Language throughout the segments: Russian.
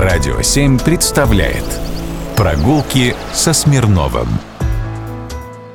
Радио 7 представляет Прогулки со Смирновым.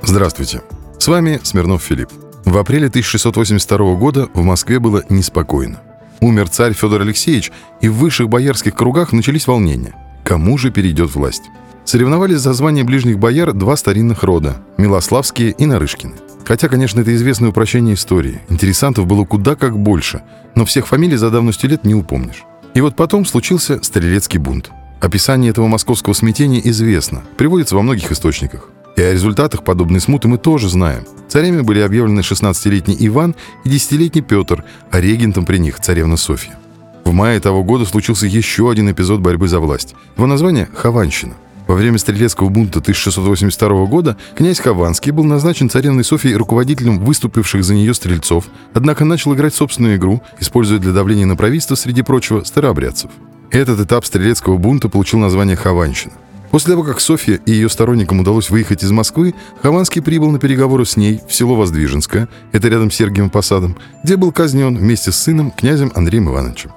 Здравствуйте. С вами Смирнов Филипп. В апреле 1682 года в Москве было неспокойно. Умер царь Федор Алексеевич, и в высших боярских кругах начались волнения. Кому же перейдет власть? Соревновались за звание ближних бояр два старинных рода – Милославские и Нарышкины. Хотя, конечно, это известное упрощение истории. Интересантов было куда как больше, но всех фамилий за давностью лет не упомнишь. И вот потом случился Стрелецкий бунт. Описание этого московского смятения известно, приводится во многих источниках. И о результатах подобной смуты мы тоже знаем. Царями были объявлены 16-летний Иван и 10-летний Петр, а регентом при них царевна Софья. В мае того года случился еще один эпизод борьбы за власть. Его название – Хованщина. Во время Стрелецкого бунта 1682 года князь Хованский был назначен царевной Софией руководителем выступивших за нее стрельцов, однако начал играть собственную игру, используя для давления на правительство, среди прочего, старообрядцев. Этот этап Стрелецкого бунта получил название Хованщина. После того, как Софья и ее сторонникам удалось выехать из Москвы, Хованский прибыл на переговоры с ней в село Воздвиженское, это рядом с Сергиевым Посадом, где был казнен вместе с сыном, князем Андреем Ивановичем.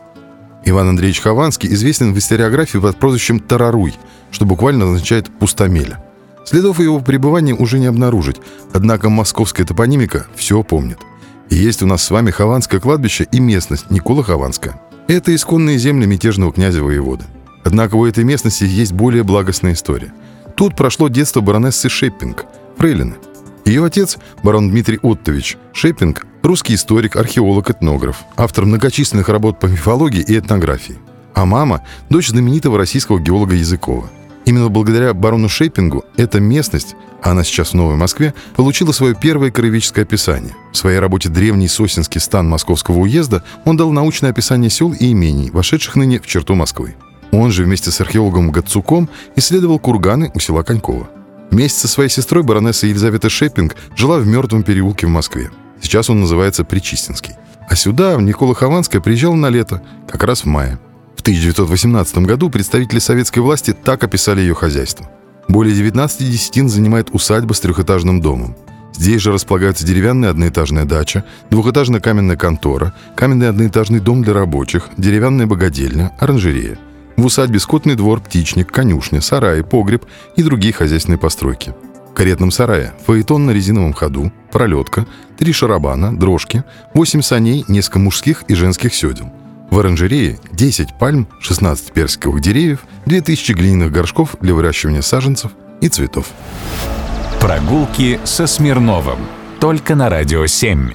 Иван Андреевич Хованский известен в историографии под прозвищем Тараруй, что буквально означает «пустомеля». Следов его пребывания уже не обнаружить, однако московская топонимика все помнит. И есть у нас с вами Хованское кладбище и местность Никола Хованская. Это исконные земли мятежного князя воевода. Однако у этой местности есть более благостная история. Тут прошло детство баронессы Шеппинг, фрейлины. Ее отец, барон Дмитрий Оттович Шеппинг, русский историк, археолог, этнограф, автор многочисленных работ по мифологии и этнографии. А мама – дочь знаменитого российского геолога Языкова. Именно благодаря барону Шейпингу эта местность, а она сейчас в Новой Москве, получила свое первое краеведческое описание. В своей работе «Древний сосенский стан Московского уезда» он дал научное описание сел и имений, вошедших ныне в черту Москвы. Он же вместе с археологом Гацуком исследовал курганы у села Конькова. Вместе со своей сестрой баронесса Елизавета Шеппинг жила в мертвом переулке в Москве. Сейчас он называется Причистинский. А сюда, в Никола Хованское, приезжал на лето, как раз в мае. В 1918 году представители советской власти так описали ее хозяйство. Более 19 десятин занимает усадьба с трехэтажным домом. Здесь же располагается деревянная одноэтажная дача, двухэтажная каменная контора, каменный одноэтажный дом для рабочих, деревянная богадельня, оранжерея. В усадьбе скотный двор, птичник, конюшня, сарай, погреб и другие хозяйственные постройки. В каретном сарае фаэтон на резиновом ходу, пролетка, три шарабана, дрожки, восемь саней, несколько мужских и женских седел. В оранжерее 10 пальм, 16 персиковых деревьев, 2000 глиняных горшков для выращивания саженцев и цветов. Прогулки со Смирновым. Только на Радио 7.